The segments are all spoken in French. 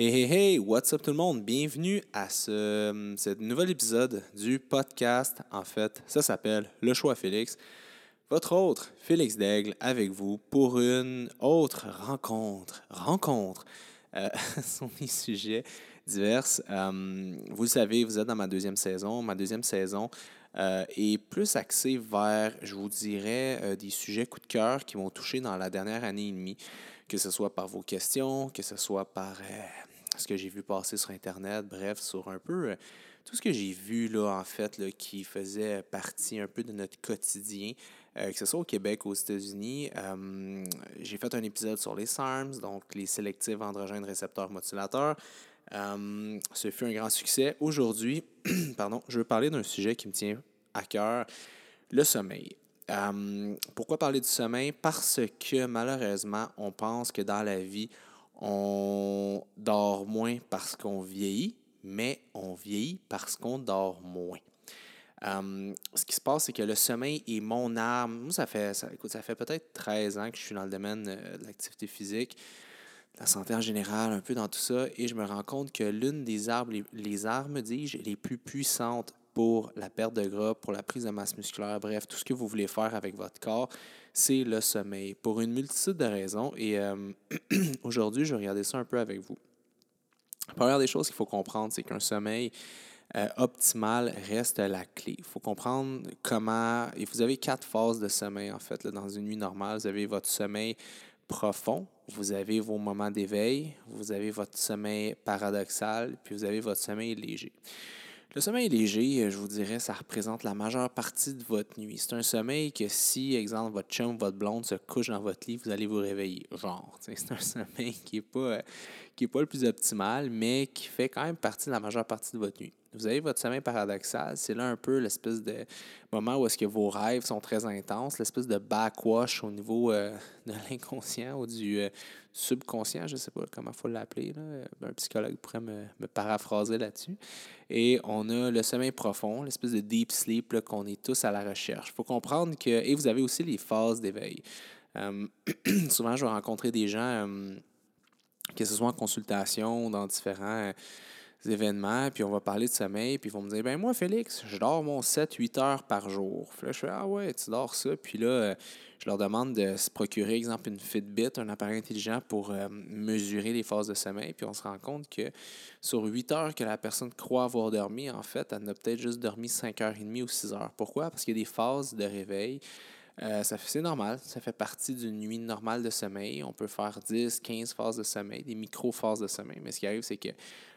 Hey, hey, hey, what's up tout le monde? Bienvenue à ce, nouvel épisode du podcast. En fait, ça s'appelle Le choix Félix. Votre autre, Félix Daigle, avec vous pour une autre rencontre. Rencontre euh, sur des sujets divers. Euh, vous le savez, vous êtes dans ma deuxième saison. Ma deuxième saison euh, est plus axée vers, je vous dirais, euh, des sujets coup de cœur qui m'ont touché dans la dernière année et demie, que ce soit par vos questions, que ce soit par ce que j'ai vu passer sur Internet, bref, sur un peu euh, tout ce que j'ai vu, là, en fait, qui faisait partie un peu de notre quotidien, euh, que ce soit au Québec ou aux États-Unis. Euh, j'ai fait un épisode sur les SARMs, donc les sélectifs androgènes récepteurs modulateurs. Ce fut un grand succès. Aujourd'hui, pardon, je veux parler d'un sujet qui me tient à cœur, le sommeil. Pourquoi parler du sommeil? Parce que malheureusement, on pense que dans la vie, on dort moins parce qu'on vieillit, mais on vieillit parce qu'on dort moins. Euh, ce qui se passe, c'est que le sommeil est mon arme. Moi, ça fait, écoute, ça fait peut-être 13 ans que je suis dans le domaine euh, de l'activité physique, de la santé en général, un peu dans tout ça, et je me rends compte que l'une des armes, les, les armes, dis-je, les plus puissantes pour la perte de gras, pour la prise de masse musculaire, bref, tout ce que vous voulez faire avec votre corps, c'est le sommeil, pour une multitude de raisons. Et euh, aujourd'hui, je vais regarder ça un peu avec vous. La première des choses qu'il faut comprendre, c'est qu'un sommeil euh, optimal reste la clé. Il faut comprendre comment... Et vous avez quatre phases de sommeil, en fait, dans une nuit normale. Vous avez votre sommeil profond, vous avez vos moments d'éveil, vous avez votre sommeil paradoxal, puis vous avez votre sommeil léger. Le sommeil léger, euh, je vous dirais, ça représente la majeure partie de votre nuit. C'est un sommeil que si, exemple, votre chum, votre blonde se couche dans votre lit, vous allez vous réveiller. Genre, c'est un sommeil qui n'est pas, euh, pas le plus optimal, mais qui fait quand même partie de la majeure partie de votre nuit. Vous avez votre sommeil paradoxal, c'est là un peu l'espèce de moment où est-ce que vos rêves sont très intenses, l'espèce de backwash au niveau euh, de l'inconscient ou du euh, subconscient, je ne sais pas comment il faut l'appeler. Un psychologue pourrait me, paraphraser là-dessus. Et on a le sommeil profond, l'espèce de deep sleep qu'on est tous à la recherche. Il faut comprendre que... Et vous avez aussi les phases d'éveil. Souvent, je vais rencontrer des gens, que ce soit en consultation, dans différents événements, puis on va parler de sommeil, puis ils vont me dire, ben moi, Félix, je dors mon 7-8 heures par jour. Puis je fais, ah ouais, tu dors ça. Puis là, je leur demande de se procurer, exemple, une Fitbit, un appareil intelligent pour euh, mesurer les phases de sommeil. Puis on se rend compte que sur 8 heures que la personne croit avoir dormi, en fait, elle n'a peut-être juste dormi 5h30 ou 6 heures. Pourquoi? Parce qu'il y a des phases de réveil. Euh, c'est normal, ça fait partie d'une nuit normale de sommeil. On peut faire 10, 15 phases de sommeil, des micro-phases de sommeil. Mais ce qui arrive, c'est que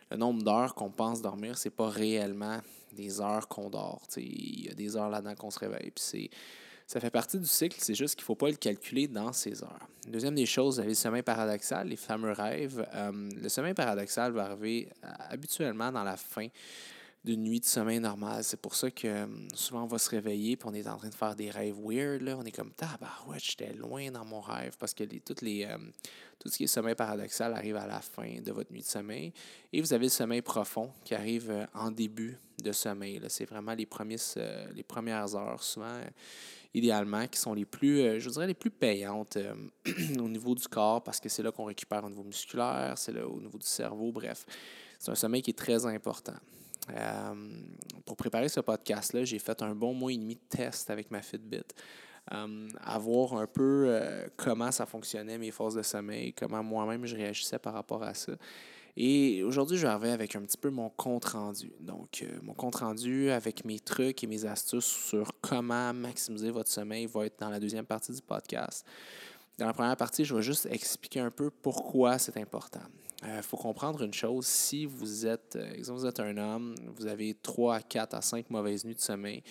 le nombre d'heures qu'on pense dormir, c'est pas réellement des heures qu'on dort. Il y a des heures là-dedans qu'on se réveille. Puis ça fait partie du cycle, c'est juste qu'il ne faut pas le calculer dans ces heures. Deuxième des choses, vous avez le sommeil paradoxal, les fameux rêves. Euh, le sommeil paradoxal va arriver euh, habituellement dans la fin d'une nuit de sommeil normal. C'est pour ça que euh, souvent on va se réveiller puis on est en train de faire des rêves weird. Là. On est comme, ouais, j'étais loin dans mon rêve parce que les, toutes les, euh, tout ce qui est sommeil paradoxal arrive à la fin de votre nuit de sommeil. Et vous avez le sommeil profond qui arrive euh, en début de sommeil. C'est vraiment les, premiers, les premières heures, souvent, idéalement, qui sont les plus, je dirais, les plus payantes au niveau du corps parce que c'est là qu'on récupère au niveau musculaire, c'est là au niveau du cerveau, bref. C'est un sommeil qui est très important. Euh, pour préparer ce podcast-là, j'ai fait un bon mois et demi de test avec ma Fitbit. Euh, à voir un peu euh, comment ça fonctionnait, mes phases de sommeil, comment moi-même je réagissais par rapport à ça. Et aujourd'hui, je vais avec un petit peu mon compte rendu. Donc, mon compte rendu avec mes trucs et mes astuces sur comment maximiser votre sommeil va être dans la deuxième partie du podcast. Dans la première partie, je vais juste expliquer un peu pourquoi c'est important. Il euh, faut comprendre une chose, si vous êtes, euh, exemple, vous êtes un homme, vous avez 3 à 4 à 5 mauvaises nuits de sommeil,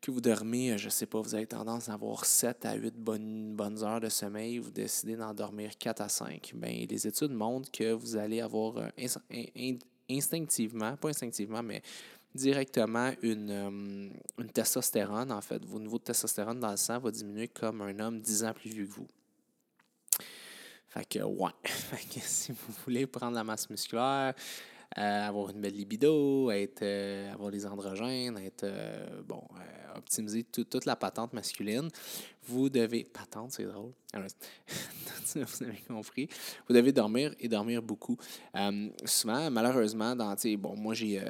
que vous dormez, euh, je ne sais pas, vous avez tendance à avoir 7 à 8 bonnes, bonnes heures de sommeil, vous décidez d'en dormir 4 à 5, bien, les études montrent que vous allez avoir instinctivement, pas instinctivement, mais directement une, une testostérone, en fait. Vos niveaux de testostérone dans le sang va diminuer comme un homme 10 ans plus vieux que vous. Fait que, ouais. Fait que si vous voulez prendre la masse musculaire, euh, avoir une belle libido, être, euh, avoir des androgènes, être, euh, bon, optimiser toute la patente masculine, vous devez. Patente, c'est drôle. vous avez compris. Vous devez dormir et dormir beaucoup. Euh, souvent, malheureusement, dans, bon, moi, j'ai, euh,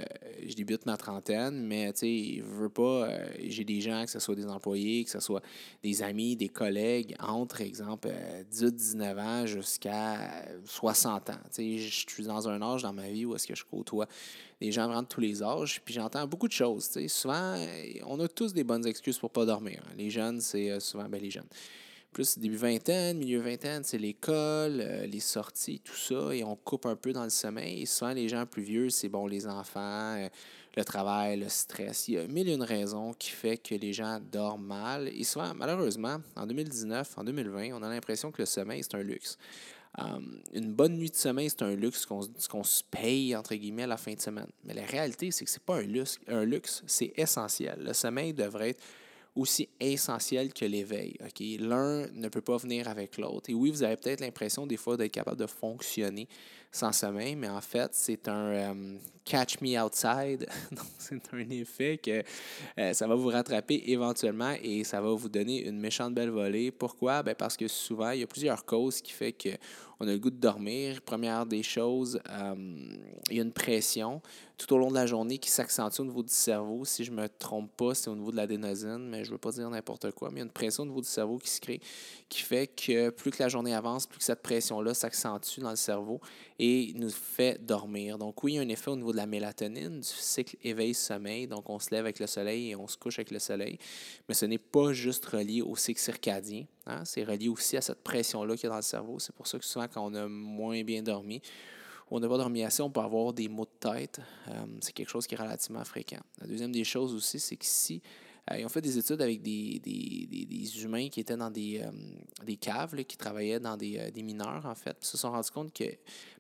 je débute ma trentaine, mais je veux pas. Euh, j'ai des gens, que ce soit des employés, que ce soit des amis, des collègues, entre, exemple, 18-19 ans jusqu'à 60 ans. Je suis dans un âge dans ma vie où est-ce que je côtoie des gens vraiment de tous les âges, puis j'entends beaucoup de choses. Souvent, on a tous des bonnes excuses pour pas dormir. Les jeunes, c'est souvent ben, les jeunes plus début vingtaine, milieu vingtaine, c'est l'école, euh, les sorties, tout ça, et on coupe un peu dans le sommeil. Et souvent, les gens plus vieux, c'est bon, les enfants, euh, le travail, le stress. Il y a mille et une raisons qui fait que les gens dorment mal. Et souvent, malheureusement, en 2019, en 2020, on a l'impression que le sommeil, c'est un luxe. Um, une bonne nuit de sommeil, c'est un luxe qu'on se paye, entre guillemets, à la fin de semaine. Mais la réalité, c'est que ce n'est pas un luxe, un luxe c'est essentiel. Le sommeil devrait être aussi essentiel que l'éveil. OK? L'un ne peut pas venir avec l'autre. Et oui, vous avez peut-être l'impression des fois d'être capable de fonctionner sans sommeil, mais en fait, c'est un euh, catch me outside. C'est un effet que euh, ça va vous rattraper éventuellement et ça va vous donner une méchante belle volée. Pourquoi? Ben parce que souvent, il y a plusieurs causes qui font qu'on a le goût de dormir. Première des choses, euh, il y a une pression tout au long de la journée qui s'accentue au niveau du cerveau. Si je ne me trompe pas, c'est au niveau de l'adénosine, mais je ne veux pas dire n'importe quoi. Mais il y a une pression au niveau du cerveau qui se crée, qui fait que plus que la journée avance, plus que cette pression-là s'accentue dans le cerveau et nous fait dormir. Donc oui, il y a un effet au niveau de la mélatonine, du cycle éveil-sommeil. Donc on se lève avec le soleil et on se couche avec le soleil. Mais ce n'est pas juste relié au cycle circadien. Hein. C'est relié aussi à cette pression-là qu'il y a dans le cerveau. C'est pour ça que souvent quand on a moins bien dormi, on n'a pas dormi assez, on peut avoir des maux de tête. Euh, c'est quelque chose qui est relativement fréquent. La deuxième des choses aussi, c'est que si euh, ils ont fait des études avec des, humains qui étaient dans des, euh, des caves, qui travaillaient dans des, mineurs, en fait. Ils se sont rendus compte que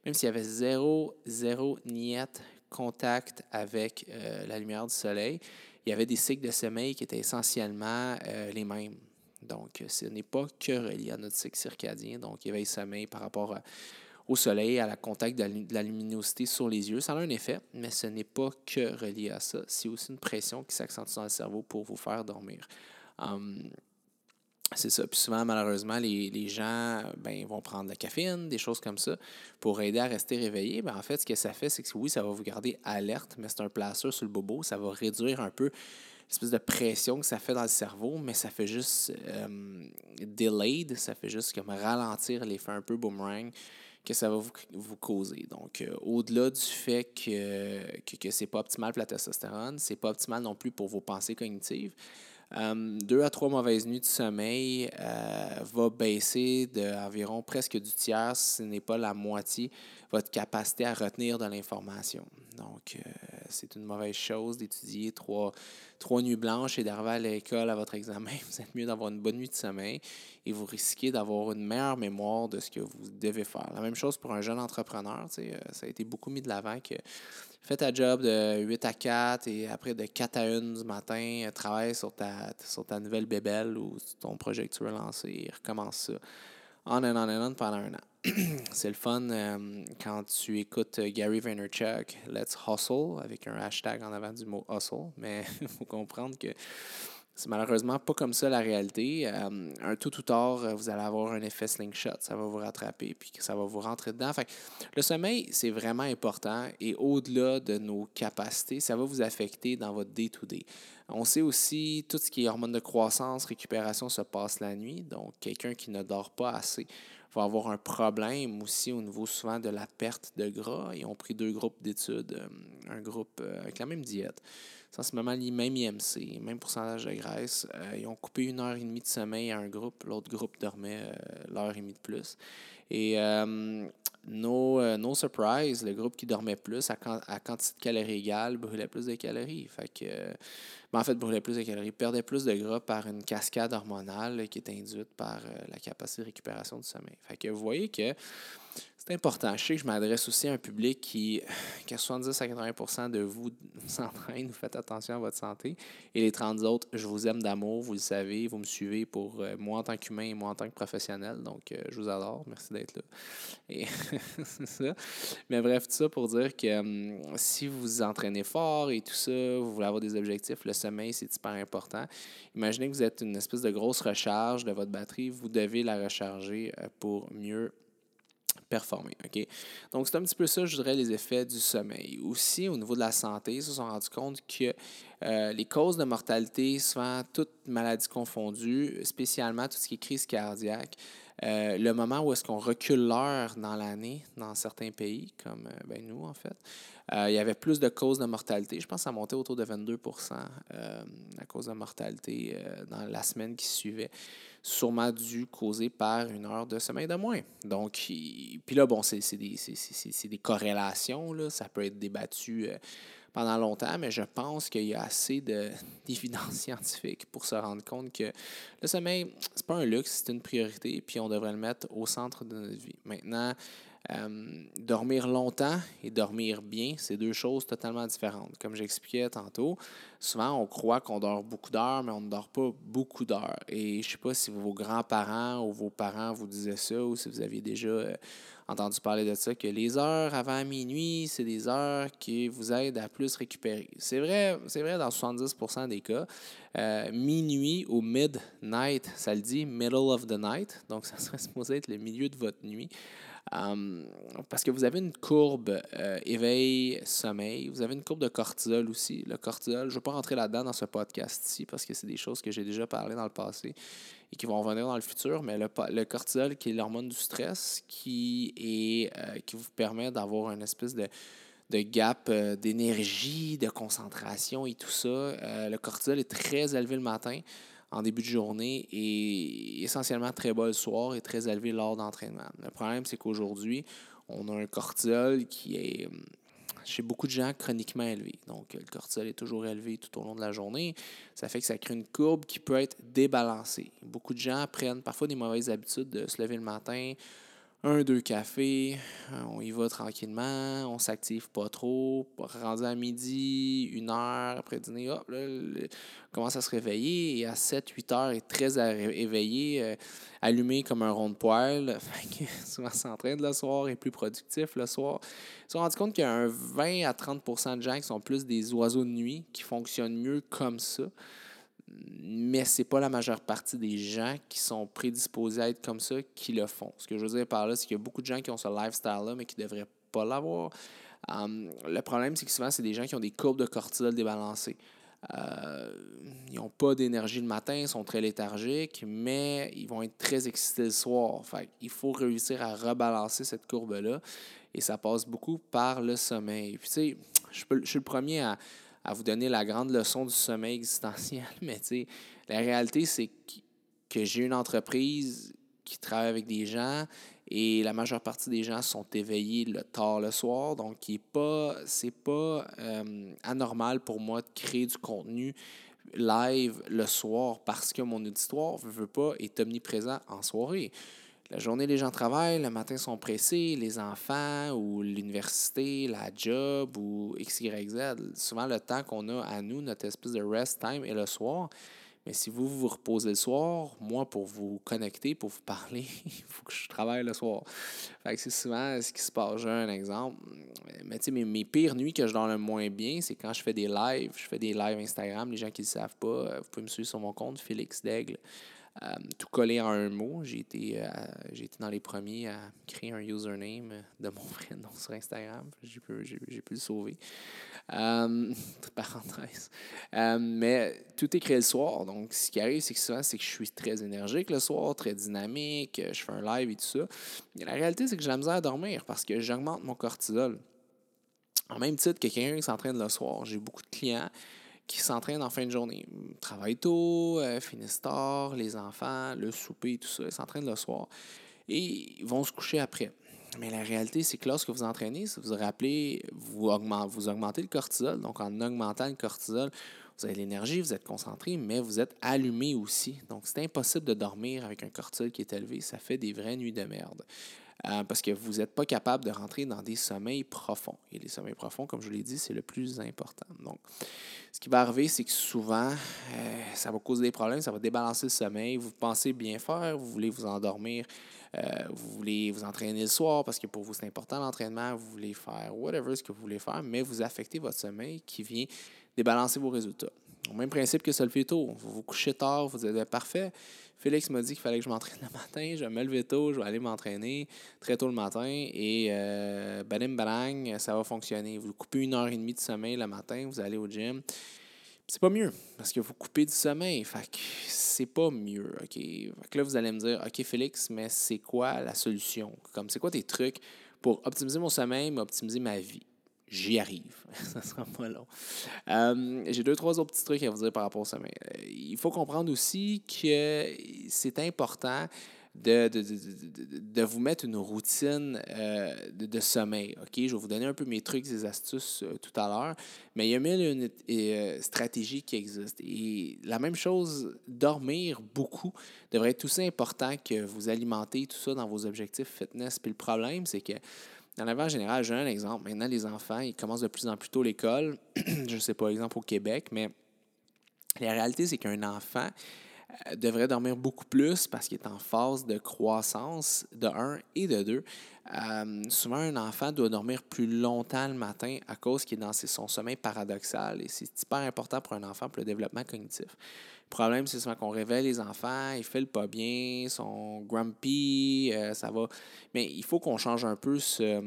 même s'il y avait zéro, zéro niette contact avec la lumière du soleil, il y avait des cycles de sommeil qui étaient essentiellement les mêmes. Donc, ce n'est pas que relié à notre cycle circadien, donc éveil-sommeil par rapport au soleil, à la contact de la luminosité sur les yeux. Ça a un effet, mais ce n'est pas que relié à ça. C'est aussi une pression qui s'accentue dans le cerveau pour vous faire dormir. Hum, c'est ça. Puis souvent, malheureusement, les, gens ben, vont prendre de la caféine, des choses comme ça, pour aider à rester réveillé. Ben, en fait, ce que ça fait, c'est que oui, ça va vous garder alerte, mais c'est un placeur sur le bobo. Ça va réduire un peu l'espèce de pression que ça fait dans le cerveau, mais ça fait juste euh, delayed, ça fait juste comme ralentir l'effet un peu boomerang que ça va vous, causer. Donc, euh, au-delà du fait que, que, que ce n'est pas optimal pour la testostérone, ce n'est pas optimal non plus pour vos pensées cognitives. Euh, deux à trois mauvaises nuits de sommeil euh, va baisser d'environ presque du tiers, si ce n'est pas la moitié, votre capacité à retenir de l'information. Donc, c'est une mauvaise chose d'étudier trois, trois nuits blanches et d'arriver à l'école à votre examen. Vous êtes mieux d'avoir une bonne nuit de sommeil et vous risquez d'avoir une meilleure mémoire de ce que vous devez faire. La même chose pour un jeune entrepreneur. Euh, ça a été beaucoup mis de l'avant que fais ta job de 8 à 4 et après de 4 à 1 du matin, euh, travaille sur ta, sur ta nouvelle bébelle ou ton projet que tu veux lancer et recommence ça on and on and pendant un an. c'est le fun euh, quand tu écoutes Gary Vaynerchuk, Let's Hustle, avec un hashtag en avant du mot hustle, mais il faut comprendre que c'est malheureusement pas comme ça la réalité. Euh, un tout ou tard, vous allez avoir un effet slingshot, ça va vous rattraper, puis ça va vous rentrer dedans. Fait le sommeil, c'est vraiment important et au-delà de nos capacités, ça va vous affecter dans votre day-to-day. On sait aussi tout ce qui est hormones de croissance, récupération se passe la nuit. Donc, quelqu'un qui ne dort pas assez va avoir un problème aussi au niveau souvent de la perte de gras. Ils ont pris deux groupes d'études, euh, un groupe euh, avec la même diète moment, même IMC, même pourcentage de graisse. Euh, ils ont coupé une heure et demie de sommeil à un groupe, l'autre groupe dormait l'heure et demie de plus. Et euh, no, surprise, le groupe qui dormait plus, à, quantité de calories égales, brûlait plus de calories. Fait que, ben, en fait, brûlait plus de calories, perdait plus de gras par une cascade hormonale qui est induite par la capacité de récupération du sommeil. Fait que vous voyez que c'est important. Je sais que je m'adresse aussi à un public qui, a 70 à 80 de vous s'entraîne, vous faites attention à votre santé. Et les 30 autres, je vous aime d'amour, vous le savez, vous me suivez pour euh, moi en tant qu'humain et moi en tant que professionnel. Donc, euh, je vous adore. Merci d'être là. Et c'est ça. Mais bref, tout ça pour dire que hum, si vous vous entraînez fort et tout ça, vous voulez avoir des objectifs, le sommeil, c'est super important. Imaginez que vous êtes une espèce de grosse recharge de votre batterie. Vous devez la recharger euh, pour mieux performer. OK? Donc, c'est un petit peu ça, je dirais, les effets du sommeil. Aussi, au niveau de la santé, ils se sont rendus compte que euh, les causes de mortalité, souvent toutes maladies confondues, spécialement tout ce qui est crise cardiaque, euh, le moment où est-ce qu'on recule l'heure dans l'année dans certains pays, comme euh, ben, nous en fait, il y avait plus de causes de mortalité. Je pense que ça montait autour de 22 à cause de mortalité dans la semaine qui suivait sûrement dû causer par une heure de sommeil de moins. Donc, puis là, bon, c'est des, des, corrélations, là. ça peut être débattu euh, pendant longtemps, mais je pense qu'il y a assez d'évidence scientifique pour se rendre compte que le sommeil, c'est pas un luxe, c'est une priorité, puis on devrait le mettre au centre de notre vie. Maintenant, euh, dormir longtemps et dormir bien, c'est deux choses totalement différentes. Comme j'expliquais tantôt, souvent on croit qu'on dort beaucoup d'heures, mais on ne dort pas beaucoup d'heures. Et je ne sais pas si vos grands-parents ou vos parents vous disaient ça ou si vous aviez déjà euh, entendu parler de ça, que les heures avant minuit, c'est des heures qui vous aident à plus récupérer. C'est vrai, c'est vrai dans 70% des cas. Euh, minuit ou midnight, ça le dit, middle of the night. Donc, ça serait supposé être le milieu de votre nuit. Hum, parce que vous avez une courbe euh, éveil-sommeil, vous avez une courbe de cortisol aussi. Le cortisol, je ne vais pas rentrer là-dedans dans ce podcast-ci parce que c'est des choses que j'ai déjà parlé dans le passé et qui vont revenir dans le futur, mais le, le cortisol qui est l'hormone du stress qui, est, euh, qui vous permet d'avoir une espèce de, de gap euh, d'énergie, de concentration et tout ça. le cortisol est très élevé le matin en début de journée et essentiellement très bas le soir et très élevé lors d'entraînement. Le problème, c'est qu'aujourd'hui, on a un cortisol qui est hum, chez beaucoup de gens chroniquement élevé. Donc, le cortisol est toujours élevé tout au long de la journée. Ça fait que ça crée une courbe qui peut être débalancée. Beaucoup de gens prennent parfois des mauvaises habitudes de se lever le matin, un, deux cafés, euh, on y va tranquillement, on s'active pas trop. Rendu à midi, une heure après dîner, hop, là, on commence à se réveiller et à 7, 8 heures, est très éveillé, euh, allumé comme un rond de poêle. souvent s'entraîne le soir, et plus productif le soir. Ils se sont rendus compte qu'il y a un 20 à 30 de gens qui sont plus des oiseaux de nuit, qui fonctionnent mieux comme ça mais ce n'est pas la majeure partie des gens qui sont prédisposés à être comme ça qui le font. Ce que je veux dire par là, c'est qu'il y a beaucoup de gens qui ont ce lifestyle-là, mais qui ne devraient pas l'avoir. Hum, le problème, c'est que souvent, c'est des gens qui ont des courbes de cortisol débalancées. Euh, ils n'ont pas d'énergie le matin, ils sont très léthargiques, mais ils vont être très excités le soir. il faut réussir à rebalancer cette courbe-là. Et ça passe beaucoup par le sommeil. Puis, tu sais, je suis le premier à, à vous donner la grande leçon du sommeil existentiel, mais la réalité, c'est que j'ai une entreprise qui travaille avec des gens et la majeure partie des gens sont éveillés le tard le soir. Donc, ce n'est pas, euh, anormal pour moi de créer du contenu live le soir parce que mon auditoire ne veut pas est omniprésent en soirée. La journée, les gens travaillent, le matin, sont pressés, les enfants ou l'université, la job ou X, Y. Souvent, le temps qu'on a à nous, notre espèce de rest time, est le soir. Mais si vous vous reposez le soir, moi, pour vous connecter, pour vous parler, il faut que je travaille le soir. Fait que c'est souvent ce qui se passe. J'ai un exemple. Mais tu sais, mes, mes, pires nuits que je dors le moins bien, c'est quand je fais des lives. Je fais des lives Instagram. Les gens qui ne le savent pas, euh, vous pouvez me suivre sur mon compte, Félix Daigle. Euh, tout collé en un mot. J'ai été, euh, j'ai été dans les premiers à créer un username de mon vrai nom sur Instagram. J'ai pu, j'ai, pu le sauver. Euh, parenthèse. mais tout est créé le soir. Donc, ce qui arrive, c'est que souvent, c'est que je suis très énergique le soir, très dynamique, je fais un live et tout ça. la réalité, c'est que j'ai la misère à dormir parce que j'augmente mon cortisol. En même titre que quelqu'un qui s'entraîne le soir, j'ai beaucoup de clients qui s'entraînent en fin de journée. Ils travaillent tôt, euh, finissent tard, les enfants, le souper, tout ça. Ils s'entraînent le soir et ils vont se coucher après. Mais la réalité, c'est que lorsque vous entraînez, si vous rappelez, vous, augmentez, vous augmentez le cortisol. Donc, en augmentant le cortisol, vous avez l'énergie, vous êtes concentré, mais vous êtes allumé aussi. Donc, c'est impossible de dormir avec un cortisol qui est élevé. Ça fait des vraies nuits de merde. Euh, parce que vous n'êtes pas capable de rentrer dans des sommeils profonds. Et les sommeils profonds, comme je l'ai dit, c'est le plus important. Donc, ce qui va arriver, c'est que souvent, euh, ça va causer des problèmes, ça va débalancer le sommeil. Vous pensez bien faire, vous voulez vous endormir, euh, vous voulez vous entraîner le soir parce que pour vous, c'est important l'entraînement, vous voulez faire whatever ce que vous voulez faire, mais vous affectez votre sommeil qui vient débalancer vos résultats. Au même principe que ça le fait tôt. Vous vous couchez tard, vous êtes parfait. Félix m'a dit qu'il fallait que je m'entraîne le matin. Je vais me lever tôt, je vais aller m'entraîner très tôt le matin et euh, balim balang, ça va fonctionner. Vous coupez une heure et demie de sommeil le matin, vous allez au gym. C'est pas mieux parce que vous coupez du sommeil. Fait que c'est pas mieux. OK? là, vous allez me dire OK, Félix, mais c'est quoi la solution? Comme c'est quoi tes trucs pour optimiser mon sommeil, mais optimiser ma vie? J'y arrive. ça sera pas long. Euh, j'ai deux, trois autres petits trucs à vous dire par rapport au sommeil. Euh, il faut comprendre aussi que c'est important de, de, de, de, vous mettre une routine euh, de, sommeil. OK? Je vais vous donner un peu mes trucs et astuces tout à l'heure, mais il y a mille une stratégie qui existe. Et la même chose, dormir beaucoup devrait être aussi important que vous alimenter tout ça dans vos objectifs fitness. Puis le problème, c'est que dans la vie en général, j'ai un exemple. Maintenant, les enfants, ils commencent de plus en plus tôt l'école. je ne sais pas, exemple au Québec, mais la réalité, c'est qu'un enfant devrait dormir beaucoup plus parce qu'il est en phase de croissance de 1 et de 2. Euh, souvent, un enfant doit dormir plus longtemps le matin à cause qu'il est dans son sommeil paradoxal et c'est hyper important pour un enfant pour le développement cognitif. Le problème, c'est souvent qu'on réveille les enfants, ils ne pas bien, ils sont grumpy, euh, ça va. Mais il faut qu'on change un peu ce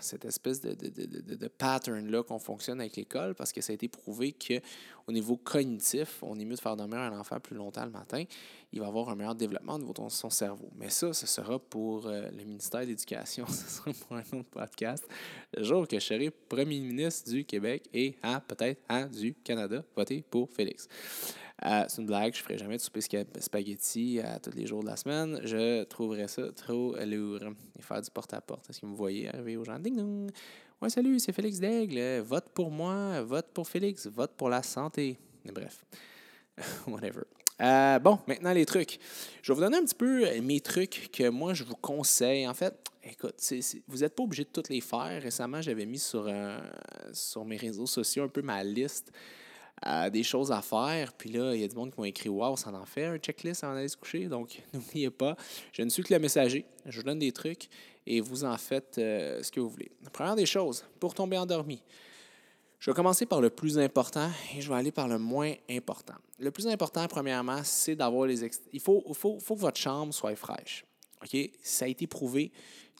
cette espèce de, de, de, de pattern-là qu'on fonctionne avec l'école parce que ça a été prouvé qu'au niveau cognitif, on est mieux de faire dormir un enfant plus longtemps le matin. Il va avoir un meilleur développement au niveau de son cerveau. Mais ça, ce sera pour euh, le ministère de l'Éducation. Ce sera pour un autre podcast. Le jour que je serai premier ministre du Québec et hein, peut-être hein, du Canada, votez pour Félix. Euh, c'est une blague, je ne ferai jamais de souper spaghetti à tous les jours de la semaine. Je trouverais ça trop lourd. Et faire du porte-à-porte. Est-ce que vous me voyez arriver aux gens? Ding dong! Ouais, salut, c'est Félix Daigle. Vote pour moi, vote pour Félix, vote pour la santé. Bref, whatever. Euh, bon, maintenant les trucs. Je vais vous donner un petit peu mes trucs que moi je vous conseille. En fait, écoute, vous n'êtes pas obligé de toutes les faire. Récemment, j'avais mis sur, euh, sur mes réseaux sociaux un peu ma liste des choses à faire. Puis là, il y a du monde qui m'ont écrit Waouh, ça en fait un checklist avant d'aller se coucher. Donc, n'oubliez pas, je ne suis que le messager. Je vous donne des trucs et vous en faites euh, ce que vous voulez. La première des choses, pour tomber endormi, je vais commencer par le plus important et je vais aller par le moins important. Le plus important, premièrement, c'est d'avoir les. Il faut, faut, faut que votre chambre soit fraîche. OK? Ça a été prouvé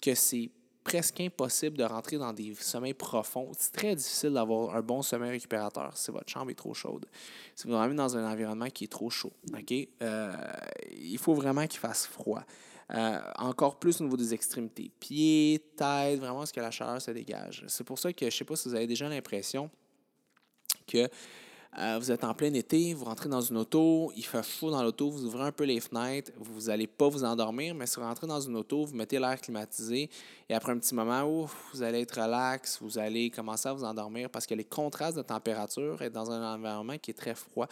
que c'est presque impossible de rentrer dans des sommeils profonds. C'est très difficile d'avoir un bon sommeil récupérateur si votre chambre est trop chaude. Si vous dormez dans un environnement qui est trop chaud, OK? Euh, il faut vraiment qu'il fasse froid. Euh, encore plus au niveau des extrémités. Pieds, tête, vraiment, ce que la chaleur se dégage. C'est pour ça que je ne sais pas si vous avez déjà l'impression que euh, vous êtes en plein été, vous rentrez dans une auto, il fait chaud dans l'auto, vous ouvrez un peu les fenêtres, vous n'allez pas vous endormir, mais si vous rentrez dans une auto, vous mettez l'air climatisé et après un petit moment, ouf, vous allez être relax, vous allez commencer à vous endormir parce que les contrastes de température et dans un environnement qui est très froid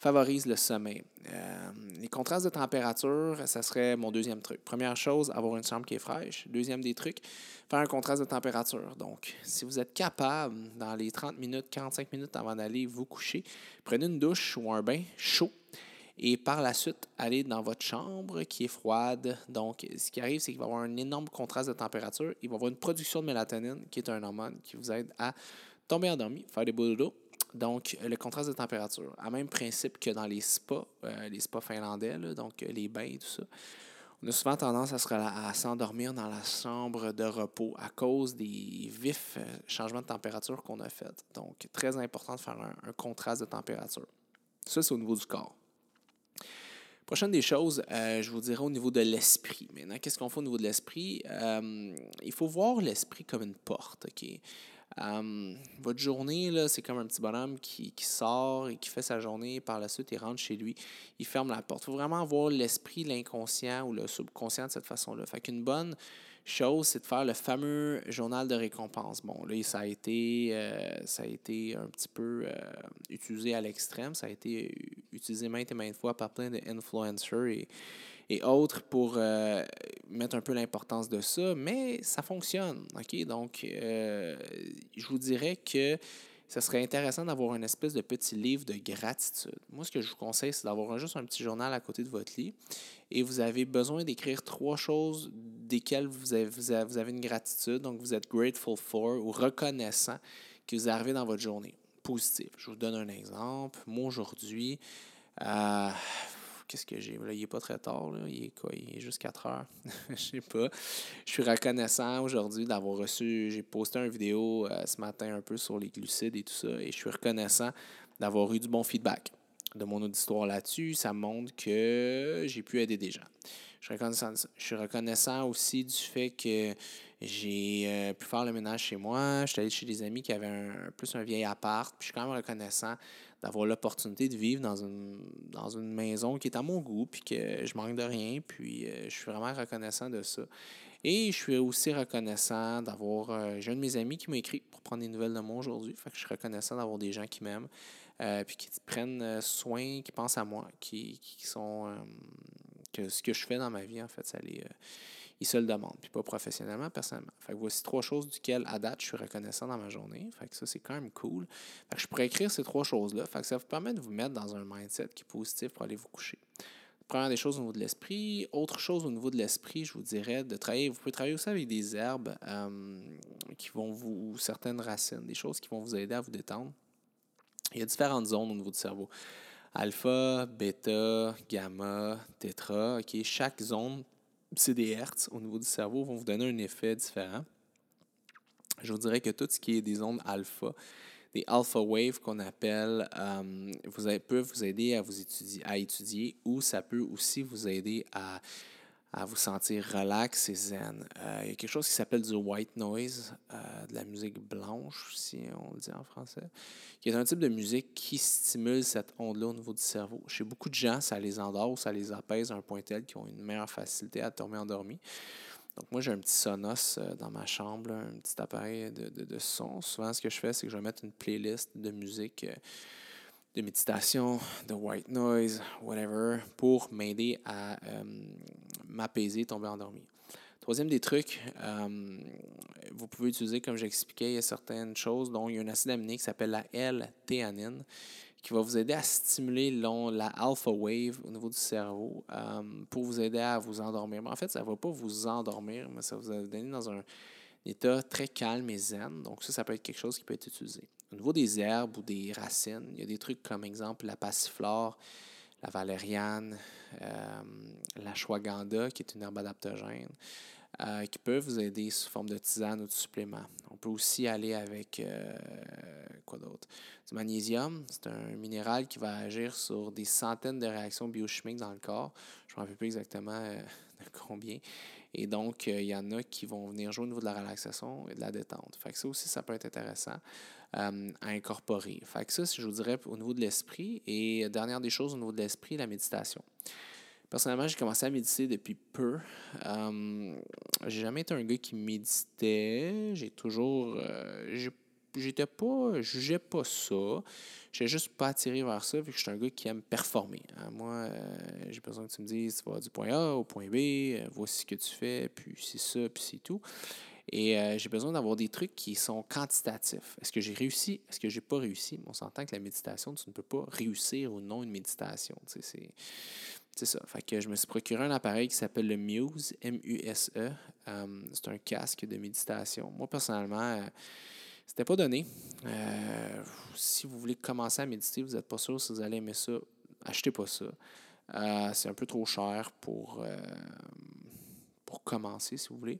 favorisent le sommeil. Euh, les contrastes de température, ça serait mon deuxième truc. Première chose, avoir une chambre qui est fraîche. Deuxième des trucs, faire un contraste de température. Donc, si vous êtes capable, dans les 30 minutes, 45 minutes avant d'aller vous coucher, prenez une douche ou un bain chaud et par la suite, allez dans votre chambre qui est froide. Donc, ce qui arrive, c'est qu'il va y avoir un énorme contraste de température. Il va y avoir une production de mélatonine, qui est un hormone qui vous aide à tomber endormi, faire des boulots. Donc, le contraste de température, à même principe que dans les spas, euh, les spas finlandais, donc les bains et tout ça. On a souvent tendance à, s'endormir dans la chambre de repos à cause des vifs euh, changements de température qu'on a fait. Donc, très important de faire un, contraste de température. Ça, c'est au niveau du corps. Prochaine des choses, euh, je vous dirais au niveau de l'esprit. Maintenant, qu'est-ce qu'on fait au niveau de l'esprit? Euh, il faut voir l'esprit comme une porte. OK? Um, votre journée, c'est comme un petit bonhomme qui, qui, sort et qui fait sa journée. Par la suite, il rentre chez lui, il ferme la porte. Il faut vraiment avoir l'esprit, l'inconscient ou le subconscient de cette façon-là. Fait qu'une bonne chose, c'est de faire le fameux journal de récompense. Bon, là, ça a été, euh, ça a été un petit peu euh, utilisé à l'extrême. Ça a été utilisé maintes et maintes fois par plein d'influencers et et autres pour mettre un peu l'importance de ça, mais ça fonctionne. Donc, je vous dirais que ça serait intéressant d'avoir une espèce de petit livre de gratitude. Moi, ce que je vous conseille, c'est d'avoir juste un petit journal à côté de votre lit et vous avez besoin d'écrire trois choses desquelles vous avez, une gratitude, donc vous êtes grateful for ou reconnaissant que vous arrivez dans votre journée positive. Je vous donne un exemple. Moi, aujourd'hui, euh, qu'est-ce que j'ai? Là, il n'est pas très tard. Là. Il est quoi? Il est juste 4 heures. je sais pas. Je suis reconnaissant aujourd'hui d'avoir reçu. J'ai posté une vidéo euh, ce matin un peu sur les glucides et tout ça. Et je suis reconnaissant d'avoir eu du bon feedback de mon auditoire là-dessus. Ça montre que j'ai pu aider des gens. Je suis reconnaissant, je suis reconnaissant aussi du fait que j'ai euh, pu faire le ménage chez moi. Je suis allé chez des amis qui avaient un, plus un vieil appart. Puis je suis quand même reconnaissant d'avoir l'opportunité de vivre dans une, dans une maison qui est à mon goût, puis que je manque de rien. Puis euh, je suis vraiment reconnaissant de ça. Et je suis aussi reconnaissant d'avoir. Euh, j'ai un de mes amis qui m'a écrit pour prendre des nouvelles de moi aujourd'hui. Fait que je suis reconnaissant d'avoir des gens qui m'aiment, euh, puis qui prennent soin, qui pensent à moi, qui, qui sont. que ce que je fais dans ma vie, en fait, ça les ils se le demandent, puis pas professionnellement, personnellement. Fait voici trois choses duquel, à date, je suis reconnaissant dans ma journée. Fait ça, c'est quand même cool. Fait je pourrais écrire ces trois choses-là. Fait ça vous permet de vous mettre dans un mindset qui est positif pour aller vous coucher. Première des choses au niveau de l'esprit. Autre chose au niveau de l'esprit, je vous dirais de travailler. Vous pouvez travailler aussi avec des herbes euh, qui vont vous. ou certaines racines, des choses qui vont vous aider à vous détendre. Il y a différentes zones au niveau du cerveau. Alpha, bêta, gamma, tétra. OK? Chaque zone c'est des hertz au niveau du cerveau vont vous donner un effet différent. Je vous dirais que tout ce qui est des ondes alpha, des alpha waves qu'on appelle, euh, vous peuvent vous aider à vous étudier, à étudier ou ça peut aussi vous aider à à vous sentir relax et zen. Euh, il y a quelque chose qui s'appelle du white noise, euh, de la musique blanche, si on le dit en français, qui est un type de musique qui stimule cette onde-là au niveau du cerveau. Chez beaucoup de gens, ça les endort ça les apaise à un point tel qu'ils ont une meilleure facilité à tomber endormis. Donc moi, j'ai un petit Sonos euh, dans ma chambre, un petit appareil de, de, de, son. Souvent, ce que je fais, c'est que je vais mettre une playlist de musique de méditation, de white noise, whatever, pour m'aider à euh, m'apaiser, tomber endormi. Troisième des trucs, euh, vous pouvez utiliser, comme j'expliquais, il y a certaines choses, dont il y a un acide aminé qui s'appelle la L-théanine, qui va vous aider à stimuler la alpha wave au niveau du cerveau euh, pour vous aider à vous endormir. Mais en fait, ça ne va pas vous endormir, mais ça va vous donner dans un état très calme et zen. Donc ça, ça peut être quelque chose qui peut être utilisé. Au niveau des herbes ou des racines, il y a des trucs comme exemple la passiflore, la valériane, euh, la shwaganda, qui est une herbe adaptogène, euh, qui peuvent vous aider sous forme de tisane ou de supplément. On peut aussi aller avec euh, quoi d'autre? Du magnésium, c'est un minéral qui va agir sur des centaines de réactions biochimiques dans le corps. Je ne me rappelle plus exactement de combien. Et donc, il y en a qui vont venir jouer au niveau de la relaxation et de la détente. Fait que ça aussi, ça peut être intéressant. Euh, à incorporer. Fait que ça, je vous dirais au niveau de l'esprit. Et dernière des choses au niveau de l'esprit, la méditation. Personnellement, j'ai commencé à méditer depuis peu. Euh, j'ai jamais été un gars qui méditait. J'ai toujours. Euh, j'étais pas. Je jugeais pas ça. J'ai juste pas attiré vers ça, vu que je suis un gars qui aime performer. Hein. Moi, euh, j'ai besoin que tu me dises, tu vas du point A au point B, voici ce que tu fais, puis c'est ça, puis c'est tout. Et euh, j'ai besoin d'avoir des trucs qui sont quantitatifs. Est-ce que j'ai réussi? Est-ce que j'ai pas réussi? On s'entend que la méditation, tu ne peux pas réussir ou non une méditation. C'est, ça. Fait que je me suis procuré un appareil qui s'appelle le Muse, M-U-S-E. Euh, c'est un casque de méditation. Moi, personnellement, euh, c'était pas donné. si vous voulez commencer à méditer, vous n'êtes pas sûr si vous allez aimer ça, achetez pas ça. c'est un peu trop cher pour, pour commencer, si vous voulez.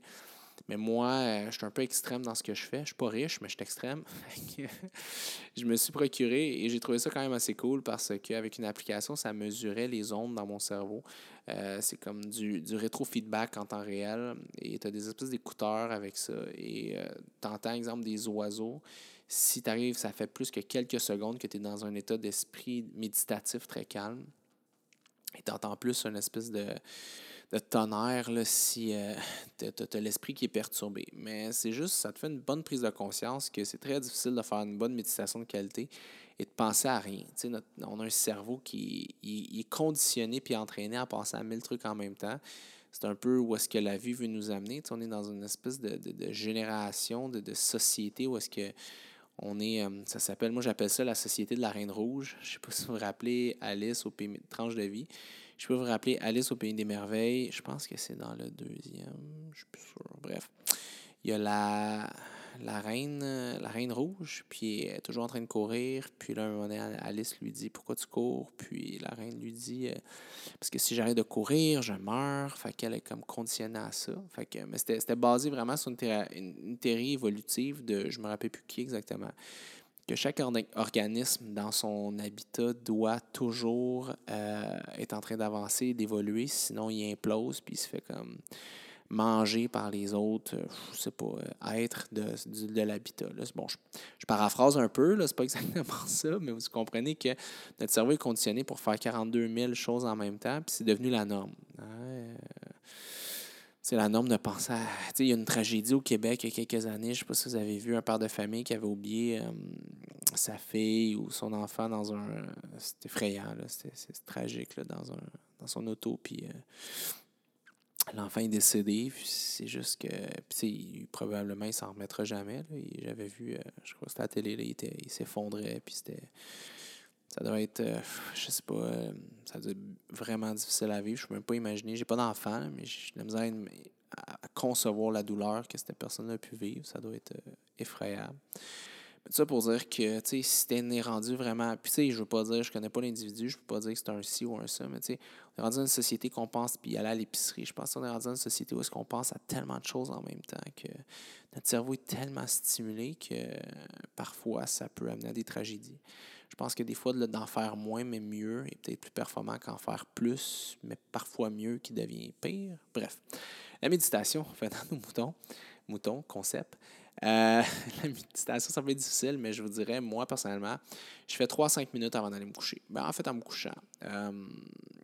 Mais moi, euh, je suis un peu extrême dans ce que je fais. Je suis pas riche, mais je suis extrême. je me suis procuré et j'ai trouvé ça quand même assez cool parce qu'avec une application, ça mesurait les ondes dans mon cerveau. Euh, c'est comme du, du rétro-feedback en temps réel. Et tu as des espèces d'écouteurs avec ça. Et euh, tu entends, exemple, des oiseaux. Si tu arrives, ça fait plus que quelques secondes que tu es dans un état d'esprit méditatif très calme. Et tu entends plus une espèce de de tonnerre là, si euh, tu as, l'esprit qui est perturbé. Mais c'est juste, ça te fait une bonne prise de conscience que c'est très difficile de faire une bonne méditation de qualité et de penser à rien. Notre, on a un cerveau qui est conditionné puis entraîné à penser à mille trucs en même temps. C'est un peu où est-ce que la vie veut nous amener. on est dans une espèce de, de, génération, de, de, société où est-ce que on est, euh, ça s'appelle, moi j'appelle ça la société de la Reine Rouge. Je ne sais pas si vous vous rappelez Alice au pays de tranche de vie. Je peux vous rappeler Alice au pays des merveilles. Je pense que c'est dans le deuxième. Je suis plus sûr. Bref. Il y a la, la reine, la reine rouge, puis elle est toujours en train de courir. Puis là, un moment donné, Alice lui dit Pourquoi tu cours? Puis la reine lui dit euh, Parce que si j'arrête de courir, je meurs. Fait qu'elle est comme conditionnée à ça. Fait que, mais c'était basé vraiment sur une, une, théorie évolutive de je me rappelle plus qui exactement. Que chaque organisme dans son habitat doit toujours euh, être en train d'avancer, d'évoluer, sinon il implose, puis il se fait comme manger par les autres, euh, je pas, euh, être de, de, l'habitat. Bon, je, paraphrase un peu, c'est pas exactement ça, mais vous comprenez que notre cerveau est conditionné pour faire 42 000 choses en même temps, puis c'est devenu la norme. C'est la norme de penser à. Il y a une tragédie au Québec il y a quelques années. Je ne sais pas si vous avez vu un père de famille qui avait oublié euh, sa fille ou son enfant dans un. C'était effrayant, c'était tragique dans, un, dans son auto. Puis L'enfant est décédé, c'est juste que, puis probablement, il s'en remettra jamais. J'avais vu, euh, je crois que c'était à la télé, là, il, s'effondrait, puis c'était. Ça doit être, euh, je sais pas, euh, ça doit être vraiment difficile à vivre. Je peux même pas imaginer. J'ai pas d'enfant, mais j'ai la misère à, concevoir la douleur que cette personne a pu vivre. Ça doit être effrayable ça pour dire que, tu sais, si t'es rendu vraiment. Puis, tu sais, je veux pas dire, je connais pas l'individu, je peux pas dire que c'est un ci ou un ça, mais tu sais, on est rendu dans une société qu'on pense, puis aller à l'épicerie. Je pense qu'on est rendu dans une société où est-ce qu'on pense à tellement de choses en même temps que notre cerveau est tellement stimulé que parfois ça peut amener à des tragédies. Je pense que des fois, d'en faire moins, mais mieux, est peut-être plus performant qu'en faire plus, mais parfois mieux, qui devient pire. Bref, la méditation, dans nos moutons, moutons, concept. Euh, la méditation, ça peut être difficile, mais je vous dirais, moi, personnellement, je fais 3-5 minutes avant d'aller me coucher. Ben, en fait, en me couchant. Euh,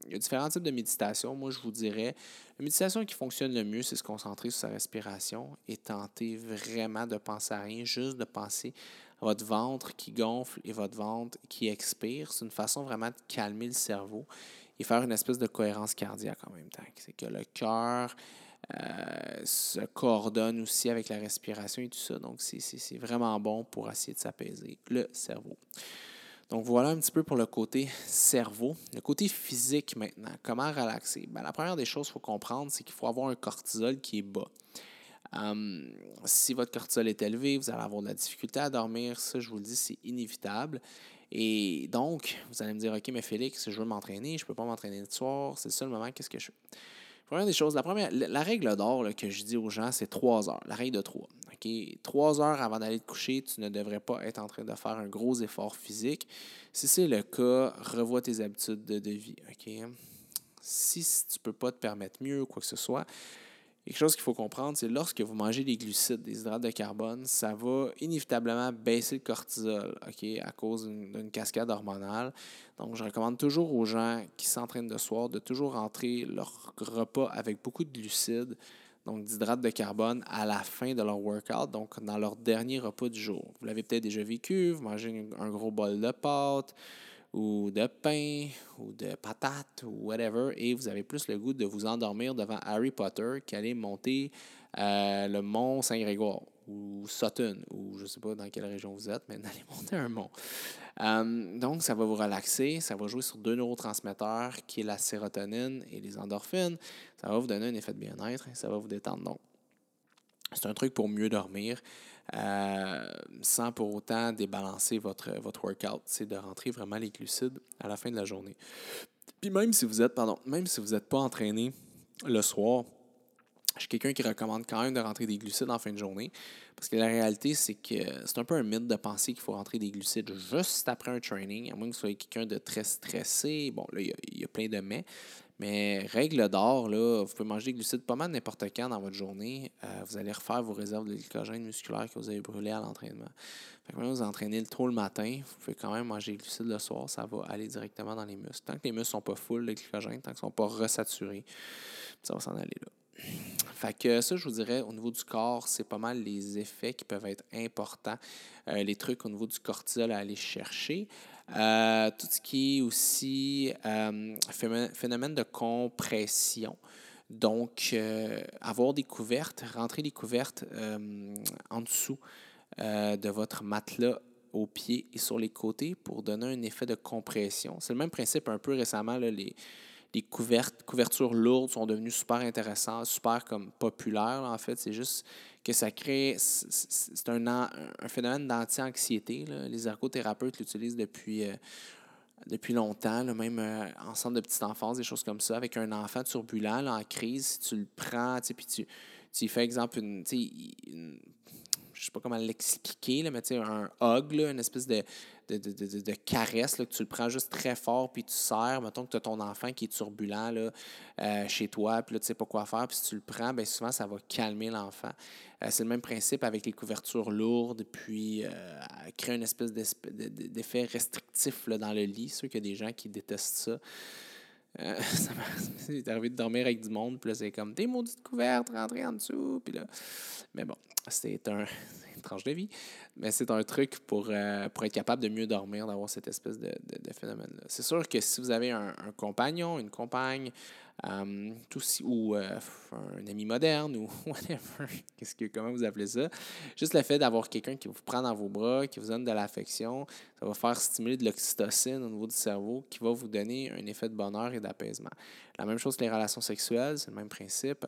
il y a différents types de méditation. Moi, je vous dirais, la méditation qui fonctionne le mieux, c'est se concentrer sur sa respiration et tenter vraiment de penser à rien, juste de penser votre ventre qui gonfle et votre ventre qui expire. C'est une façon vraiment de calmer le cerveau et faire une espèce de cohérence cardiaque en même temps. C'est que le cœur euh, se coordonne aussi avec la respiration et tout ça. Donc, c'est vraiment bon pour essayer de s'apaiser le cerveau. Donc, voilà un petit peu pour le côté cerveau. Le côté physique maintenant, comment relaxer? Ben, la première des choses qu'il faut comprendre, c'est qu'il faut avoir un cortisol qui est bas. Hum, si votre cortisol est élevé, vous allez avoir de la difficulté à dormir. Ça, je vous le dis, c'est inévitable. Et donc, vous allez me dire, OK, mais Félix, je veux m'entraîner, je ne peux pas m'entraîner le soir, c'est ça le moment, qu'est-ce que je fais? Première des choses, la, première, la règle d'or que je dis aux gens, c'est trois heures. La règle de trois. Trois heures avant d'aller te coucher, tu ne devrais pas être en train de faire un gros effort physique. Si c'est le cas, revois tes habitudes de, vie. Si tu ne peux pas te permettre mieux ou quoi que ce soit, Quelque chose qu'il faut comprendre, c'est lorsque vous mangez des glucides, des hydrates de carbone, ça va inévitablement baisser le cortisol ok, à cause d'une cascade hormonale. Donc, je recommande toujours aux gens qui s'entraînent de soir de toujours rentrer leur repas avec beaucoup de glucides, donc d'hydrates de carbone, à la fin de leur workout, donc dans leur dernier repas du jour. Vous l'avez peut-être déjà vécu, vous mangez un gros bol de pâtes ou de pain ou de patates ou whatever, et vous avez plus le goût de vous endormir devant Harry Potter qu'aller monter euh, le mont Saint-Grégoire ou Sutton, ou je ne sais pas dans quelle région vous êtes, mais d'aller monter un mont. Euh, donc, ça va vous relaxer, ça va jouer sur deux neurotransmetteurs qui est la sérotonine et les endorphines. Ça va vous donner un effet de bien-être ça va vous détendre. Donc, c'est un truc pour mieux dormir. Euh, sans pour autant débalancer votre, votre workout. C'est de rentrer vraiment les glucides à la fin de la journée. Puis même si vous êtes, pardon, même si vous n'êtes pas entraîné le soir, je suis quelqu'un qui recommande quand même de rentrer des glucides en fin de journée. Parce que la réalité, c'est que c'est un peu un mythe de penser qu'il faut rentrer des glucides juste après un training, à moins que vous soyez quelqu'un de très stressé. Bon, là, il y, a, plein de mais. Mais règle d'or, là, vous pouvez manger des glucides pas mal n'importe quand dans votre journée. Euh, vous allez refaire vos réserves de glycogène musculaire que vous avez brûlées à l'entraînement. Fait que quand vous entraînez tôt le matin, vous pouvez quand même manger des glucides le soir, ça va aller directement dans les muscles. Tant que les muscles sont pas full de glycogène, tant qu'ils sont pas resaturés, ça va s'en aller là. Fait que ça, je vous dirais, au niveau du corps, c'est pas mal les effets qui peuvent être importants, euh, les trucs au niveau du cortisol à aller chercher. Euh, tout ce qui est aussi euh, phénomène de compression. Donc, euh, avoir des couvertes, rentrer des couvertes en dessous de votre matelas au pied et sur les côtés pour donner un effet de compression. C'est le même principe un peu récemment, les, les couvertures lourdes sont devenues super intéressantes, super comme populaires. en fait, c'est juste que ça crée. C'est un, un, phénomène d'anti-anxiété. Les ergothérapeutes l'utilisent depuis, euh, depuis longtemps, même euh, en centre de petite enfance, des choses comme ça. Avec un enfant turbulent en crise, si tu le prends, puis tu, tu fais exemple une je sais pas comment l'expliquer, mais tu sais, un hug, une espèce de, de, de, de, de caresse, là, que tu le prends juste très fort, puis tu serres. Mettons que tu as ton enfant qui est turbulent là, euh, chez toi, puis là, tu sais pas quoi faire, puis si tu le prends, bien souvent, ça va calmer l'enfant. Euh, c'est le même principe avec les couvertures lourdes, puis euh, créer une espèce d'effet restrictif là, dans le lit. C'est sûr qu'il y a des gens qui détestent ça. Euh, c'est arrivé de dormir avec du monde, puis là, c'est comme des maudites couvertes, rentrer en dessous, puis là. Mais bon, c'est un, une tranche de vie. Mais c'est un truc pour, euh, pour être capable de mieux dormir, d'avoir cette espèce de, de, phénomène-là. C'est sûr que si vous avez un compagnon, une compagne, euh, tout ou euh, un ami moderne, ou whatever, qu'est-ce que, comment vous appelez ça, juste le fait d'avoir quelqu'un qui vous prend dans vos bras, qui vous donne de l'affection, ça va faire stimuler de l'oxytocine au niveau du cerveau, qui va vous donner un effet de bonheur et d'apaisement. La même chose que les relations sexuelles, c'est le même principe.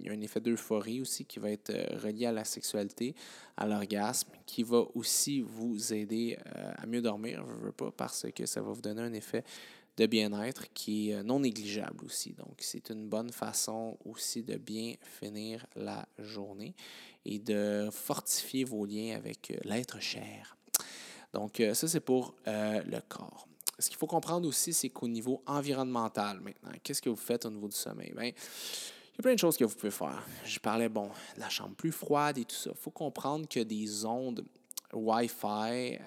il y a un effet d'euphorie aussi qui va être relié à la sexualité, à l'orgasme, qui va aussi vous aider euh, à mieux dormir, je veux pas, parce que ça va vous donner un effet de bien-être qui est euh, non négligeable aussi. Donc, c'est une bonne façon aussi de bien finir la journée et de fortifier vos liens avec euh, l'être cher. Donc, ça, c'est pour le corps. Ce qu'il faut comprendre aussi, c'est qu'au niveau environnemental, maintenant, qu'est-ce que vous faites au niveau du sommeil? Bien, il y a plein de choses que vous pouvez faire. Je parlais, bon, de la chambre plus froide et tout ça. Il faut comprendre que des ondes Wi-Fi euh,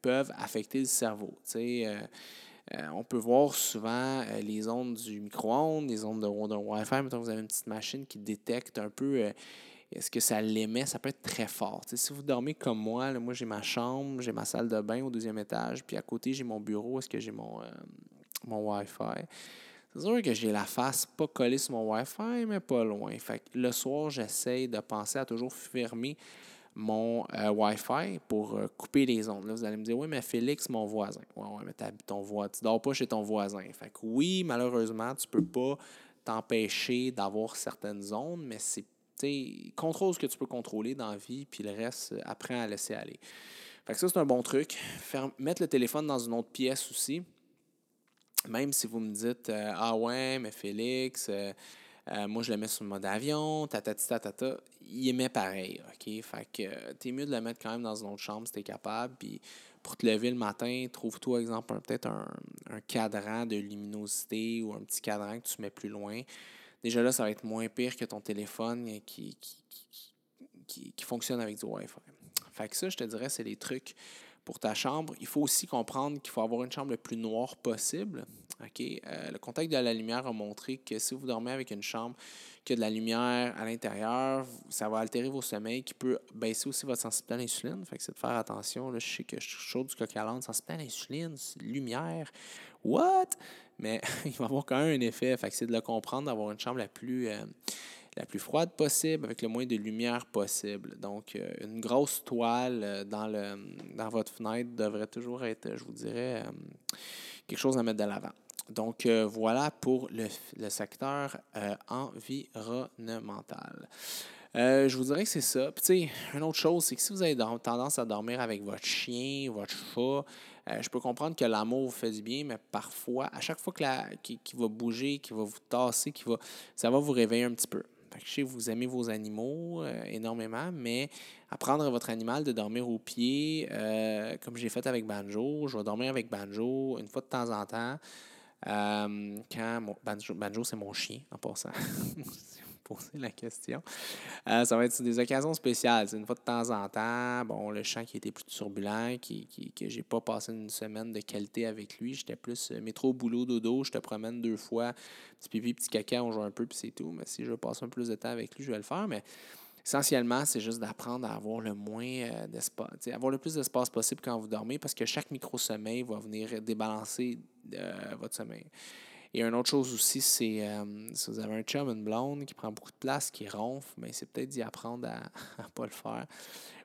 peuvent affecter le cerveau. Euh, euh, on peut voir souvent les ondes du micro-ondes, les ondes de, Wi-Fi. Mettons, vous avez une petite machine qui détecte un peu est-ce que ça l'émet, ça peut être très fort. si vous dormez comme moi, moi j'ai ma chambre, j'ai ma salle de bain au deuxième étage, puis à côté j'ai mon bureau, est-ce que j'ai mon, mon Wi-Fi? C'est sûr que j'ai la face pas collée sur mon Wi-Fi, mais pas loin. Fait le soir, j'essaie de penser à toujours fermer mon euh, Wi-Fi pour euh, couper les ondes. Là, vous allez me dire, oui, mais Félix, mon voisin. Oui, ouais, mais ton voisin. tu dors pas chez ton voisin. Fait que oui, malheureusement, tu peux pas t'empêcher d'avoir certaines ondes, mais c'est, contrôle ce que tu peux contrôler dans la vie, puis le reste, euh, apprends à laisser aller. Fait que ça, c'est un bon truc. Mettre le téléphone dans une autre pièce aussi même si vous me dites Ah ouais, mais Félix, euh, euh, moi je le mets sur le mode avion, tatati tatata, il émet pareil, OK? Fait que t'es mieux de le mettre quand même dans une autre chambre si t'es capable. Puis pour te lever le matin, trouve-toi, exemple, peut-être un, cadran de luminosité ou un petit cadran que tu mets plus loin. Déjà là, ça va être moins pire que ton téléphone qui, qui, qui, qui fonctionne avec du Wi-Fi. Fait que ça, je te dirais, c'est les trucs pour ta chambre, il faut aussi comprendre qu'il faut avoir une chambre le plus noire possible. Euh, le contact de la lumière a montré que si vous dormez avec une chambre qui a de la lumière à l'intérieur, ça va altérer vos sommeils, qui peut baisser aussi votre sensibilité à l'insuline. Fait que c'est de faire attention. Là, je sais que je suis chaud du coq à sensibilité à l'insuline, lumière. What? Mais il va avoir quand même un effet. Fait que c'est de le comprendre, d'avoir une chambre la plus. Euh, la plus froide possible, avec le moins de lumière possible. Donc, euh, une grosse toile euh, dans, le, dans votre fenêtre devrait toujours être, je vous dirais, euh, quelque chose à mettre de l'avant. Donc, voilà pour le, le secteur environnemental. je vous dirais que c'est ça. Puis, tu sais, une autre chose, c'est que si vous avez tendance à dormir avec votre chien, votre chat, je peux comprendre que l'amour vous fait du bien, mais parfois, à chaque fois qu'il va bouger, qu'il va vous tasser, qu'il va, ça va vous réveiller un petit peu. Je sais que vous aimez vos animaux euh, énormément, mais apprendre à votre animal de dormir au pied, euh, comme j'ai fait avec Banjo, je vais dormir avec Banjo une fois de temps en temps. Euh, quand Banjo, Banjo c'est mon chien, en passant. poser la question. Euh, ça va être des occasions spéciales. Une fois de temps en temps, bon, le chant qui était plus turbulent, qui, qui, que j'ai pas passé une semaine de qualité avec lui. J'étais plus euh, métro, boulot, dodo. Je te promène deux fois, petit pipi, petit caca, on joue un peu, puis c'est tout. Mais si je veux passer un peu plus de temps avec lui, je vais le faire. Mais essentiellement, c'est juste d'apprendre à avoir le moins euh, d'espace, avoir le plus d'espace possible quand vous dormez parce que chaque micro-sommeil va venir débalancer votre sommeil. Et une autre chose aussi, c'est euh, si vous avez un chum, une blonde qui prend beaucoup de place, qui ronfle, mais ben, c'est peut-être d'y apprendre à ne pas le faire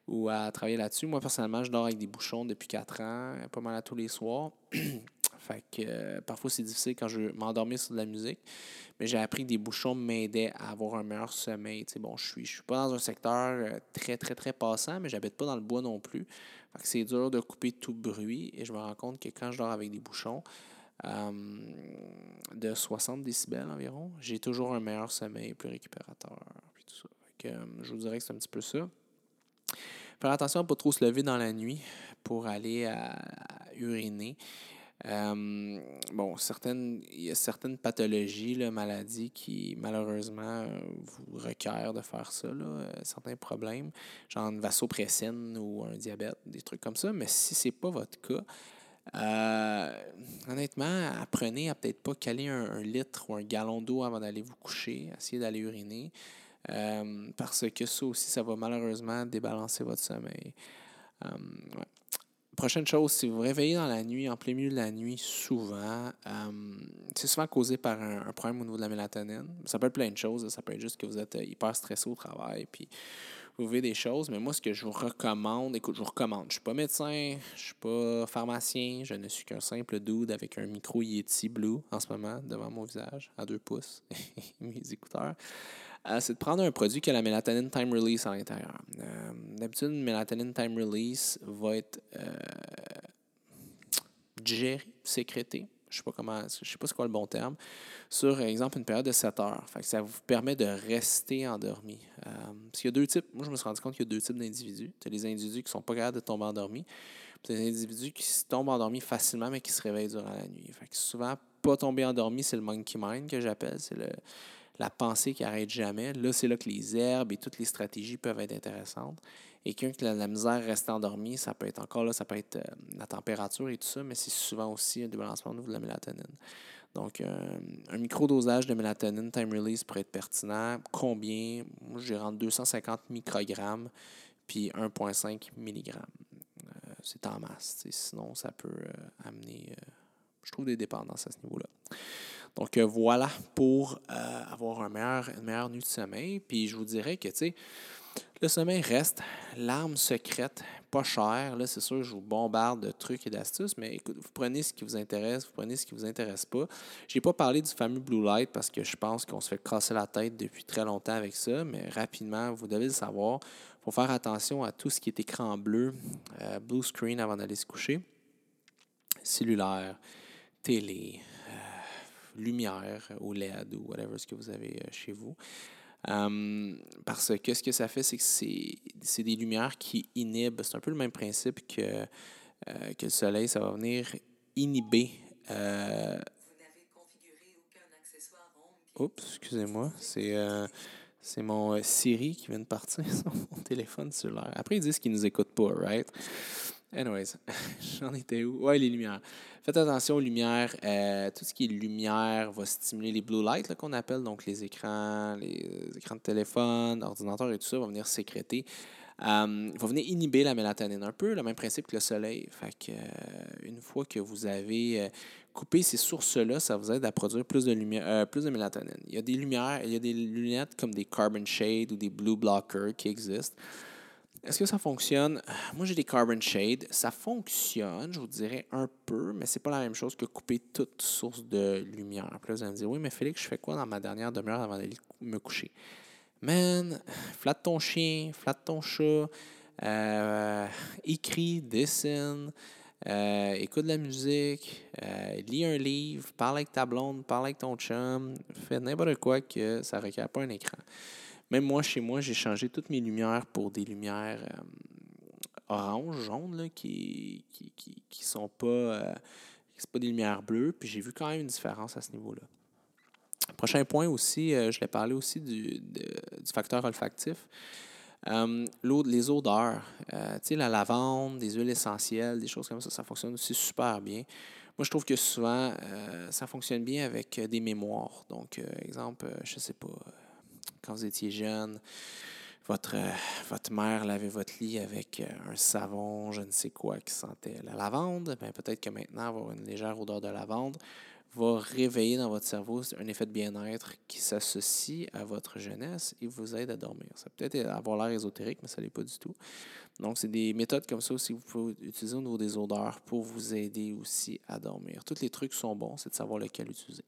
ou à travailler là-dessus. Moi, personnellement, je dors avec des bouchons depuis quatre ans, pas mal à tous les soirs. fait que euh, parfois, c'est difficile quand je m'endormir sur de la musique. Mais j'ai appris que des bouchons m'aidaient à avoir un meilleur sommeil. bon, je suis, je suis pas dans un secteur euh, très, très, très passant, mais j'habite pas dans le bois non plus. Fait que c'est dur de couper tout bruit. Et je me rends compte que quand je dors avec des bouchons, de 60 décibels environ, j'ai toujours un meilleur sommeil, plus récupérateur. Puis tout ça. Euh, je vous dirais que c'est un petit peu ça. Faire attention à ne pas trop se lever dans la nuit pour aller à, uriner. Euh, bon, certaines, il y a certaines pathologies, maladies qui malheureusement vous requièrent de faire ça, certains problèmes, genre une vasopressine ou un diabète, des trucs comme ça. Mais si ce n'est pas votre cas, euh, honnêtement, apprenez à peut-être pas caler un, litre ou un gallon d'eau avant d'aller vous coucher, essayez d'aller uriner. Euh, parce que ça aussi, ça va malheureusement débalancer votre sommeil. Euh, Prochaine chose, si vous vous réveillez dans la nuit, en plein milieu de la nuit, souvent, c'est souvent causé par un, problème au niveau de la mélatonine. Ça peut être plein de choses. Ça peut être juste que vous êtes hyper stressé au travail, puis des choses, mais moi, ce que je vous recommande, écoute, je vous recommande, je suis pas médecin, je suis pas pharmacien, je ne suis qu'un simple dude avec un micro Yeti Blue en ce moment devant mon visage, à deux pouces, mes écouteurs. Euh, c'est de prendre un produit qui a la mélatonine time release à l'intérieur. Euh, d'habitude, une mélatonine time release va être euh, digérée, sécrétée je sais pas comment, je sais pas c'est quoi le bon terme, sur exemple une période de 7 heures. Ça vous permet de rester endormi. Euh, parce qu'il y a deux types, moi je me suis rendu compte qu'il y a deux types d'individus. Tu as les individus qui sont pas capables de tomber endormis, puis des individus qui tombent endormis facilement mais qui se réveillent durant la nuit. Fait que souvent, pas tomber endormi, c'est le monkey mind que j'appelle, c'est la pensée qui n'arrête jamais. Là, c'est là que les herbes et toutes les stratégies peuvent être intéressantes. Et qu'un que la, misère reste endormie, ça peut être encore là, ça peut être euh, la température et tout ça, mais c'est souvent aussi un débalancement de la mélatonine. Donc, euh, un micro-dosage de mélatonine time release pourrait être pertinent. Combien? Moi, j'ai rendu 250 microgrammes puis 1,5 mg. Euh, c'est en masse. Sinon, ça peut amener, je trouve, des dépendances à ce niveau-là. Donc voilà pour avoir un meilleur, une meilleure nuit de sommeil. Puis je vous dirais que, tu sais, le sommeil reste l'arme secrète, pas chère. Là, c'est sûr, je vous bombarde de trucs et d'astuces, mais écoute, vous prenez ce qui vous intéresse, vous prenez ce qui vous intéresse pas. Je n'ai pas parlé du fameux Blue Light parce que je pense qu'on se fait casser la tête depuis très longtemps avec ça, mais rapidement, vous devez le savoir. Il faut faire attention à tout ce qui est écran bleu, euh, blue screen avant d'aller se coucher, cellulaire, télé, euh, lumière ou LED ou whatever ce que vous avez euh, chez vous. Euh, parce que ce que ça fait, c'est que c'est des lumières qui inhibent. C'est un peu le même principe que, euh, que le soleil. Ça va venir inhiber. Euh, Oups, excusez-moi. C'est c'est mon Siri qui vient de partir sur mon téléphone cellulaire. Après, ils disent qu'ils ne nous écoutent pas, right? Anyways, j'en étais où? Ouais, les lumières. Faites attention aux lumières. Euh, tout ce qui est lumière va stimuler les blue lights qu'on appelle, donc les écrans, les écrans de téléphone, ordinateur et tout ça va venir sécréter. Euh, va venir inhiber la mélatonine. Un peu le même principe que le soleil. Fait que, euh, une fois que vous avez coupé ces sources-là, ça vous aide à produire plus de, lumière, plus de mélatonine. Il y a des lumières, il y a des lunettes comme des carbon shade ou des blue blockers qui existent. Est-ce que ça fonctionne? Moi, j'ai des Carbon Shade. Ça fonctionne, je vous dirais un peu, mais c'est pas la même chose que couper toute source de lumière. Puis là, vous allez me dire, oui, mais Félix, je fais quoi dans ma dernière demi-heure avant d'aller me coucher? Man, flatte ton chien, flatte ton chat, euh, écris, dessine, euh, écoute de la musique, euh, lis un livre, parle avec ta blonde, parle avec ton chum, fais n'importe quoi que ça ne requiert pas un écran. Même moi, chez moi, j'ai changé toutes mes lumières pour des lumières euh, orange, jaune, qui, qui, qui, sont pas. Euh, pas des lumières bleues, puis j'ai vu quand même une différence à ce niveau-là. Prochain point aussi, je l'ai parlé aussi du, du facteur olfactif. Euh, les odeurs, euh, tu sais, la lavande, des huiles essentielles, des choses comme ça, ça fonctionne aussi super bien. Moi, je trouve que souvent, euh, ça fonctionne bien avec des mémoires. Donc, exemple, je sais pas, quand vous étiez jeune, votre, votre mère lavait votre lit avec un savon, je ne sais quoi, qui sentait la lavande. Ben, peut-être que maintenant, avoir une légère odeur de lavande va réveiller dans votre cerveau un effet de bien-être qui s'associe à votre jeunesse et vous aide à dormir. Ça peut être avoir l'air ésotérique, mais ça ne l'est pas du tout. Donc, c'est des méthodes comme ça aussi que vous pouvez utiliser au niveau des odeurs pour vous aider aussi à dormir. Tous les trucs sont bons, c'est de savoir lequel utiliser.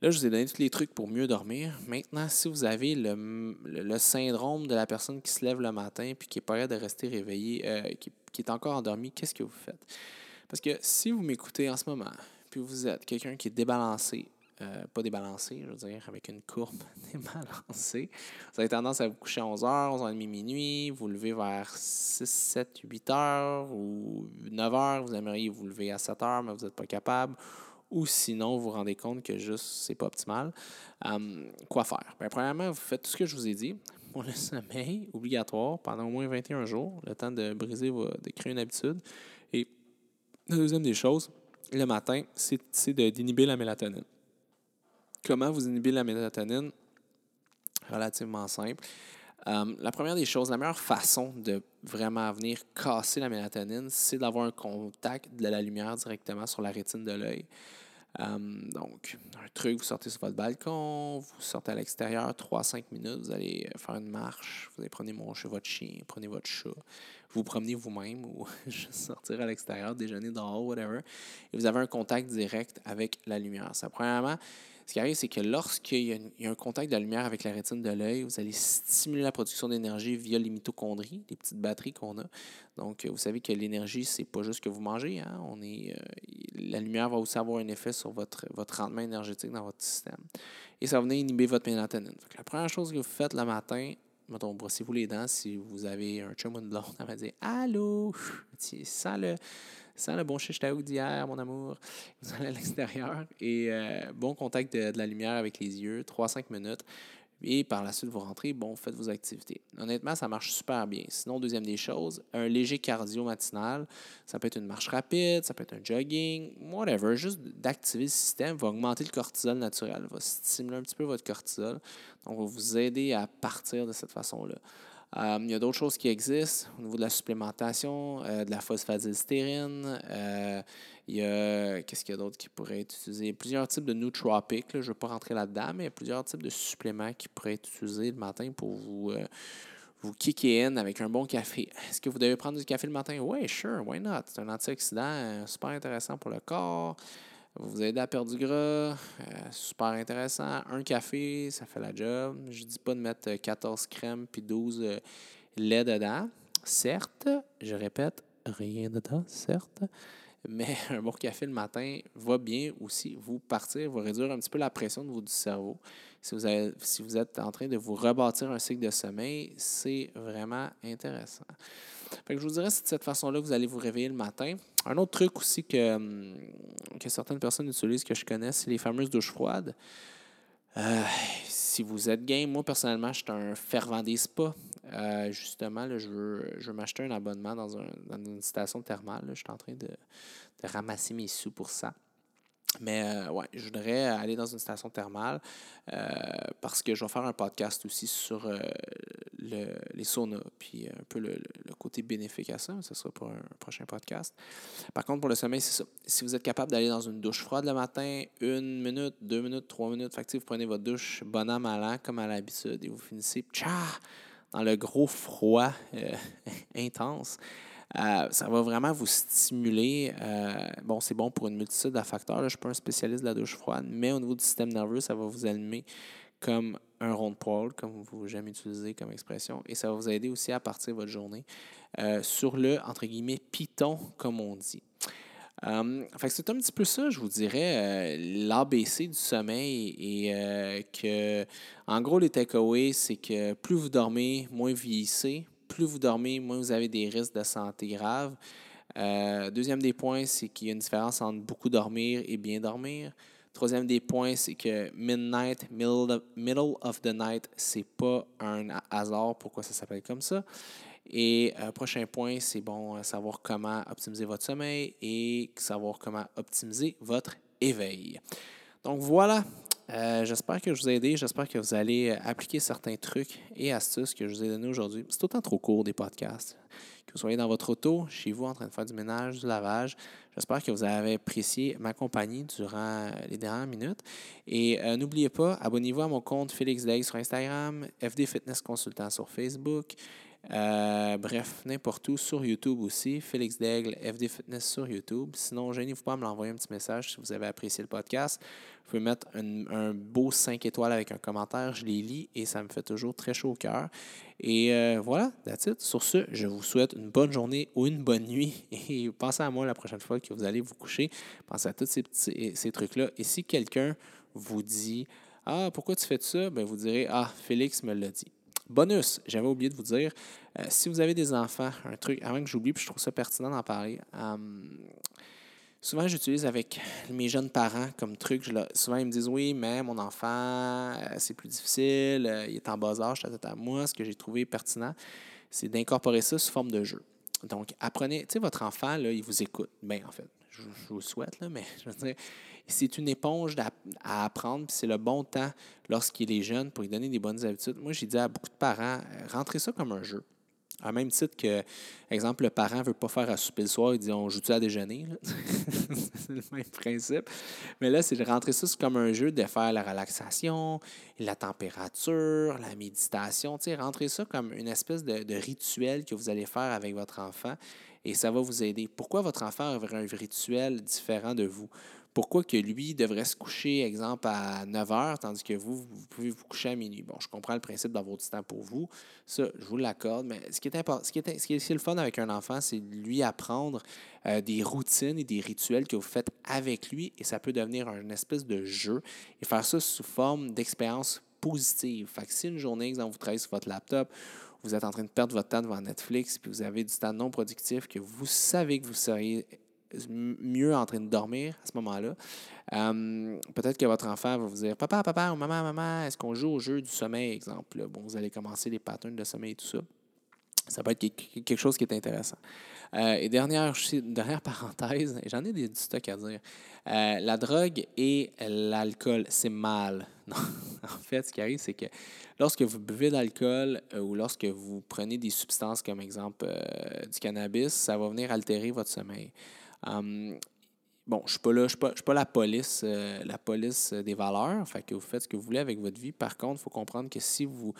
Là, je vous ai donné tous les trucs pour mieux dormir. Maintenant, si vous avez le, syndrome de la personne qui se lève le matin puis qui est pas de rester réveillé, euh, qui, est encore endormi, qu'est-ce que vous faites? Parce que si vous m'écoutez en ce moment, puis vous êtes quelqu'un qui est débalancé, euh, pas débalancé, je veux dire, avec une courbe débalancée, vous avez tendance à vous coucher à 11h, 11h30 minuit, vous levez vers 6, 7, 8 heures ou 9 h, vous aimeriez vous lever à 7 heures, mais vous n'êtes pas capable. Ou sinon, vous vous rendez compte que juste c'est pas optimal. Hum, quoi faire? Bien, premièrement, vous faites tout ce que je vous ai dit. Pour le sommeil, obligatoire pendant au moins 21 jours, le temps de briser, de créer une habitude. Et la deuxième des choses, le matin, c'est d'inhiber la mélatonine. Comment vous inhibez la mélatonine? Relativement simple. Euh, la première des choses, la meilleure façon de vraiment venir casser la mélatonine, c'est d'avoir un contact de la lumière directement sur la rétine de l'œil. Euh, donc, un truc, vous sortez sur votre balcon, vous sortez à l'extérieur 3-5 minutes, vous allez faire une marche, vous allez prendre votre chien, prenez votre chat, vous promenez vous-même ou juste sortir à l'extérieur, déjeuner dehors, whatever, et vous avez un contact direct avec la lumière. Ça, premièrement, ce qui arrive, c'est que lorsqu'il y, a un contact de la lumière avec la rétine de l'œil, vous allez stimuler la production d'énergie via les mitochondries, les petites batteries qu'on a. Donc, vous savez que l'énergie, c'est pas juste que vous mangez. Hein? On est, euh, la lumière va aussi avoir un effet sur votre, votre rendement énergétique dans votre système. Et ça va venir inhiber votre mélatonine. la première chose que vous faites le matin, mettons, brossez-vous les dents si vous avez un chum ou une blonde, elle va dire Allô, sans le, sans le bon chichtaouk d'hier, mon amour. Vous allez à l'extérieur et euh, bon contact de, de, la lumière avec les yeux, 3-5 minutes. Et par la suite, vous rentrez, bon, faites vos activités. Honnêtement, ça marche super bien. Sinon, deuxième des choses, un léger cardio matinal. Ça peut être une marche rapide, ça peut être un jogging, whatever. Juste d'activer le système va augmenter le cortisol naturel, va stimuler un petit peu votre cortisol. Donc, va vous aider à partir de cette façon-là. Euh, il y a d'autres choses qui existent au niveau de la supplémentation, euh, de la phosphatidylstérine. Euh, il y a, qu'est-ce qu'il y a d'autre qui pourrait être utilisé? Plusieurs types de nootropiques, je ne vais pas rentrer là-dedans, mais il y a plusieurs types de suppléments qui pourraient être utilisés le matin pour vous, vous kicker in avec un bon café. Est-ce que vous devez prendre du café le matin? Oui, sure, why not? C'est un antioxydant super intéressant pour le corps vous aidez à perdre du gras, euh, super intéressant. Un café, ça fait la job. Je dis pas de mettre 14 crèmes puis 12 euh, lait dedans. Certes, je répète, rien dedans, certes. Mais un bon café le matin va bien aussi vous partir, va réduire un petit peu la pression de votre cerveau. Si vous, si vous êtes en train de vous rebâtir un cycle de sommeil, c'est vraiment intéressant. Fait que je vous dirais, c'est de cette façon-là que vous allez vous réveiller le matin. Un autre truc aussi que, hum, que certaines personnes utilisent, que je connais, c'est les fameuses douches froides. Euh, si vous êtes game, moi personnellement, je suis un fervent des spas. Euh, justement, je veux, je veux m'acheter un abonnement dans, un, dans une station thermale. Je suis en train de, de ramasser mes sous pour ça. Mais euh, ouais, je voudrais aller dans une station thermale euh, parce que je vais faire un podcast aussi sur euh, le, les saunas, puis un peu le, côté bénéfique à ça. Ce sera pour un prochain podcast. Par contre, pour le sommeil, c'est ça. Si vous êtes capable d'aller dans une douche froide le matin, une minute, deux minutes, trois minutes, fait vous prenez votre douche bon an, mal an, comme à l'habitude, et vous finissez tcha, dans le gros froid intense. Euh, ça va vraiment vous stimuler. Euh, bon, c'est bon pour une multitude de facteurs. je ne suis pas un spécialiste de la douche froide, mais au niveau du système nerveux, ça va vous allumer comme un rond de poil, comme vous jamais utilisé comme expression, et ça va vous aider aussi à partir votre journée euh, sur le, entre guillemets, piton, comme on dit. c'est un petit peu ça, je vous dirais, l'ABC du sommeil et que, en gros, les takeaways, c'est que plus vous dormez, moins vieillissez, plus vous dormez, moins vous avez des risques de santé graves. Euh, deuxième des points, c'est qu'il y a une différence entre beaucoup dormir et bien dormir. Troisième des points, c'est que midnight, middle of, the night, c'est pas un hasard pourquoi ça s'appelle comme ça. Et euh, prochain point, c'est bon, euh, savoir comment optimiser votre sommeil et savoir comment optimiser votre éveil. Donc voilà, euh, j'espère que je vous ai aidé. J'espère que vous allez appliquer certains trucs et astuces que je vous ai donnés aujourd'hui. C'est autant trop court des podcasts. Que vous soyez dans votre auto, chez vous, en train de faire du ménage, du lavage. J'espère que vous avez apprécié ma compagnie durant les dernières minutes. Et n'oubliez pas, abonnez-vous à mon compte Félix Day sur Instagram, FD Fitness Consultant sur Facebook. Euh, bref, n'importe où, sur YouTube aussi. Félix Daigle, FD Fitness sur YouTube. Sinon, gênez-vous pas à me l'envoyer un petit message si vous avez apprécié le podcast. Vous pouvez mettre un, beau 5 étoiles avec un commentaire. Je les lis et ça me fait toujours très chaud au cœur. Et euh, voilà, that's it. Sur ce, je vous souhaite une bonne journée ou une bonne nuit. Et pensez à moi la prochaine fois que vous allez vous coucher. Pensez à tous ces, trucs-là. Et si quelqu'un vous dit Ah, pourquoi tu fais ça? Ben, vous direz Ah, Félix me l'a dit. Bonus, j'avais oublié de vous dire, euh, si vous avez des enfants, un truc, avant que j'oublie, puis je trouve ça pertinent d'en parler. Euh, souvent, j'utilise avec mes jeunes parents comme truc. souvent, ils me disent Oui, mais mon enfant, euh, c'est plus difficile, il est en bas âge, à moi. Ce que j'ai trouvé pertinent, c'est d'incorporer ça sous forme de jeu. Donc, apprenez, tu sais, votre enfant, là, il vous écoute. Bien, en fait, je, je vous le souhaite, là, mais je veux dire, c'est une éponge à, apprendre, puis c'est le bon temps lorsqu'il est jeune pour lui donner des bonnes habitudes. Moi, j'ai dit à beaucoup de parents, euh, rentrez ça comme un jeu. À même titre que, exemple, le parent ne veut pas faire à souper le soir, il dit on joue-tu à déjeuner C'est le même principe. Mais là, c'est de rentrer ça comme un jeu, de faire la relaxation, la température, la méditation. Tu sais, rentrer ça comme une espèce de, rituel que vous allez faire avec votre enfant et ça va vous aider. Pourquoi votre enfant aurait un rituel différent de vous? Pourquoi que lui devrait se coucher, exemple, à 9 heures, tandis que vous, vous pouvez vous coucher à minuit? Bon, je comprends le principe d'avoir du temps pour vous. Ça, je vous l'accorde. Mais ce qui est important, ce qui est, ce qui est, le fun avec un enfant, c'est lui apprendre euh, des routines et des rituels que vous faites avec lui. Et ça peut devenir une espèce de jeu et faire ça sous forme d'expérience positive. Fait que si une journée, exemple, vous travaillez sur votre laptop, vous êtes en train de perdre votre temps devant Netflix, puis vous avez du temps non productif que vous savez que vous seriez mieux en train de dormir à ce moment-là. Euh, peut-être que votre enfant va vous dire Papa, papa ou maman, maman, est-ce qu'on joue au jeu du sommeil, exemple Bon, vous allez commencer les patterns de sommeil et tout ça. Ça peut être quelque chose qui est intéressant. Euh, et dernière, dernière parenthèse, j'en ai du stock à dire. Euh, la drogue et l'alcool, c'est mal. Non. en fait, ce qui arrive, c'est que lorsque vous buvez de l'alcool ou lorsque vous prenez des substances comme exemple du cannabis, ça va venir altérer votre sommeil. Hum, bon, je ne suis, pas, pas la police, euh, la police des valeurs, fait que vous faites ce que vous voulez avec votre vie. Par contre, il faut comprendre que si vous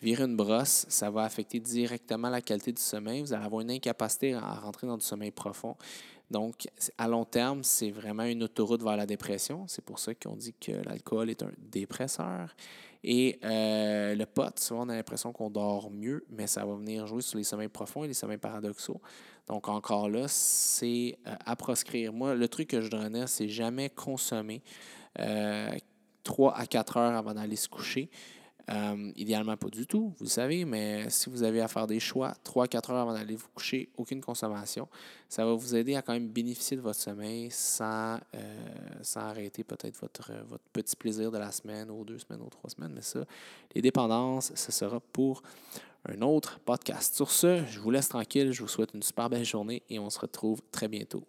virez une brosse, ça va affecter directement la qualité du sommeil. Vous allez avoir une incapacité à rentrer dans du sommeil profond. Donc, à long terme, c'est vraiment une autoroute vers la dépression. C'est pour ça qu'on dit que l'alcool est un dépresseur. Et euh, le pot, souvent, on a l'impression qu'on dort mieux, mais ça va venir jouer sur les sommeils profonds et les sommeils paradoxaux. Donc, encore là, c'est euh, à proscrire. Moi, le truc que je donnerais, c'est jamais consommer euh, 3 à 4 heures avant d'aller se coucher. Euh, idéalement, pas du tout, vous le savez, mais si vous avez à faire des choix, 3-4 heures avant d'aller vous coucher, aucune consommation, ça va vous aider à quand même bénéficier de votre sommeil sans, euh, arrêter peut-être votre, votre petit plaisir de la semaine ou deux semaines ou trois semaines. Mais ça, les dépendances, ce sera pour un autre podcast. Sur ce, je vous laisse tranquille, je vous souhaite une super belle journée et on se retrouve très bientôt.